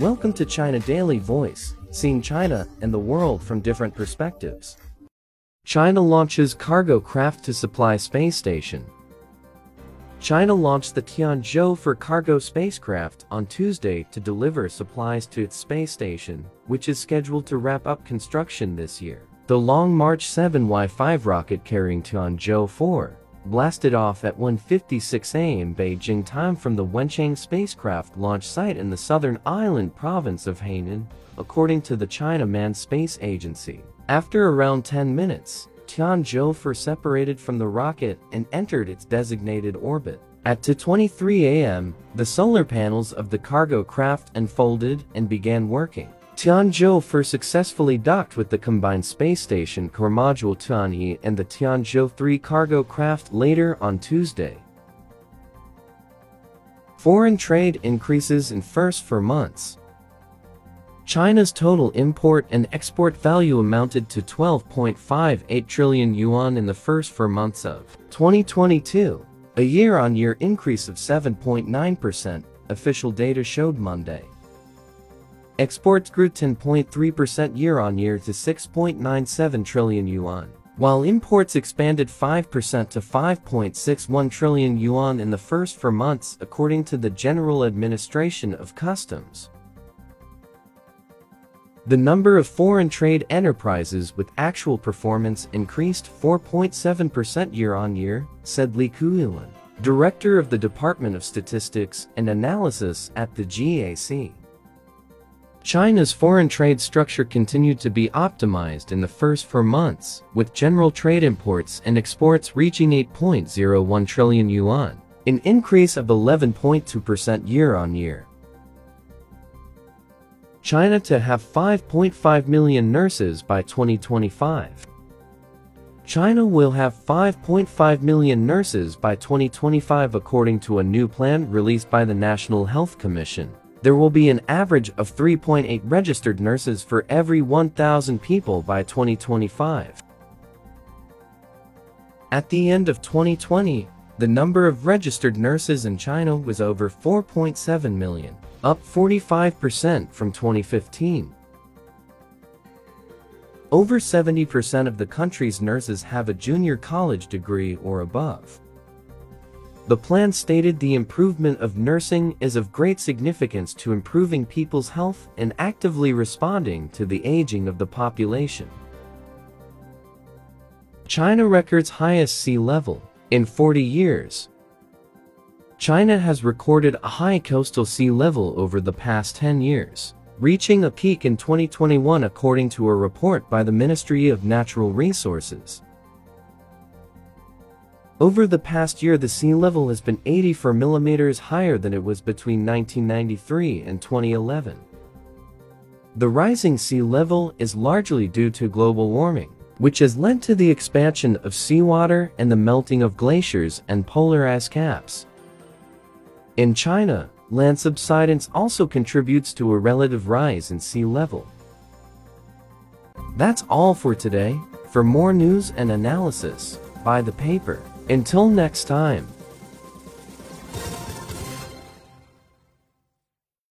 Welcome to China Daily Voice, seeing China and the world from different perspectives. China launches cargo craft to supply space station. China launched the Tianzhou 4 cargo spacecraft on Tuesday to deliver supplies to its space station, which is scheduled to wrap up construction this year. The Long March 7 Y5 rocket carrying Tianzhou 4 blasted off at 1.56 am Beijing time from the Wenchang spacecraft launch site in the southern island province of Hainan, according to the China Manned Space Agency. After around 10 minutes, Tianzhou 4 separated from the rocket and entered its designated orbit. At 2.23 am, the solar panels of the cargo craft unfolded and began working. Tianzhou 4 successfully docked with the combined space station core module Tianhe and the Tianzhou 3 cargo craft later on Tuesday. Foreign trade increases in first four months. China's total import and export value amounted to 12.58 trillion yuan in the first four months of 2022, a year-on-year increase of 7.9%, official data showed Monday. Exports grew 10.3% year-on-year to 6.97 trillion yuan, while imports expanded 5% to 5.61 trillion yuan in the first four months according to the General Administration of Customs. The number of foreign trade enterprises with actual performance increased 4.7% year-on-year, said Li Kuilin, director of the Department of Statistics and Analysis at the GAC. China's foreign trade structure continued to be optimized in the first four months, with general trade imports and exports reaching 8.01 trillion yuan, an increase of 11.2% year-on-year. China to have 5.5 million nurses by 2025. China will have 5.5 million nurses by 2025 according to a new plan released by the National Health Commission there will be an average of 3.8 registered nurses for every 1,000 people by 2025. At the end of 2020, the number of registered nurses in China was over 4.7 million, up 45% from 2015. Over 70% of the country's nurses have a junior college degree or above. The plan stated the improvement of nursing is of great significance to improving people's health and actively responding to the aging of the population. China records highest sea level in 40 years. China has recorded a high coastal sea level over the past 10 years, reaching a peak in 2021 according to a report by the Ministry of Natural Resources. Over the past year the sea level has been 84 millimeters higher than it was between 1993 and 2011. The rising sea level is largely due to global warming, which has led to the expansion of seawater and the melting of glaciers and polar ice caps. In China, land subsidence also contributes to a relative rise in sea level. That's all for today. For more news and analysis, buy the paper. Until next time.